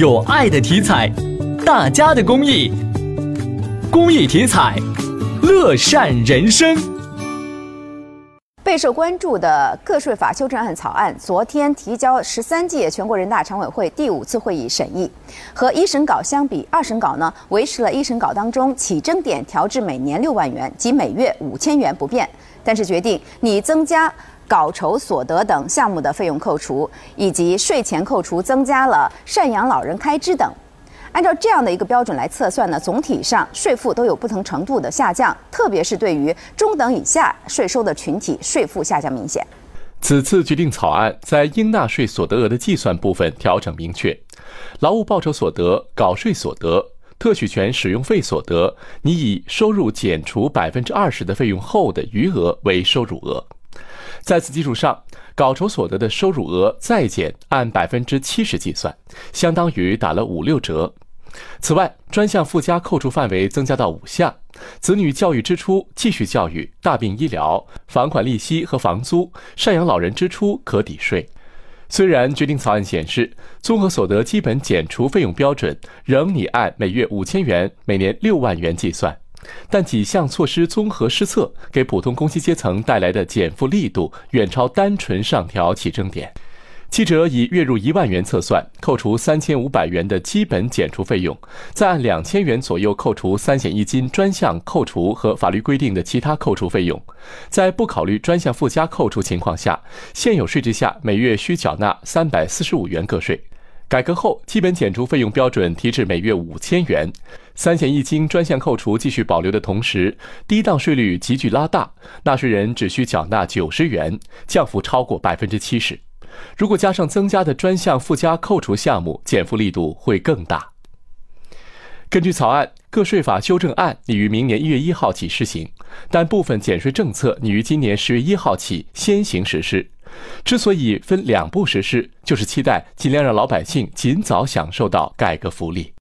有爱的体彩，大家的公益，公益体彩，乐善人生。备受关注的个税法修正案草案，昨天提交十三届全国人大常委会第五次会议审议。和一审稿相比，二审稿呢维持了一审稿当中起征点调至每年六万元及每月五千元不变，但是决定拟增加。稿酬所得等项目的费用扣除，以及税前扣除增加了赡养老人开支等，按照这样的一个标准来测算呢，总体上税负都有不同程度的下降，特别是对于中等以下税收的群体，税负下降明显。此次决定草案在应纳税所得额的计算部分调整明确，劳务报酬所得、稿税所得、特许权使用费所得，拟以收入减除百分之二十的费用后的余额为收入额。在此基础上，稿酬所得的收入额再减按百分之七十计算，相当于打了五六折。此外，专项附加扣除范围增加到五项：子女教育支出、继续教育、大病医疗、房款利息和房租、赡养老人支出可抵税。虽然决定草案显示，综合所得基本减除费用标准仍拟按每月五千元、每年六万元计算。但几项措施综合施策，给普通工薪阶层带来的减负力度远超单纯上调起征点。记者以月入一万元测算，扣除三千五百元的基本减除费用，再按两千元左右扣除三险一金专项扣除和法律规定的其他扣除费用，在不考虑专项附加扣除情况下，现有税制下每月需缴纳三百四十五元个税。改革后，基本减除费用标准提至每月五千元，三险一金专项扣除继续保留的同时，低档税率急剧拉大，纳税人只需缴纳九十元，降幅超过百分之七十。如果加上增加的专项附加扣除项目，减负力度会更大。根据草案，个税法修正案拟于明年一月一号起施行，但部分减税政策拟于今年十月一号起先行实施。之所以分两步实施，就是期待尽量让老百姓尽早享受到改革福利。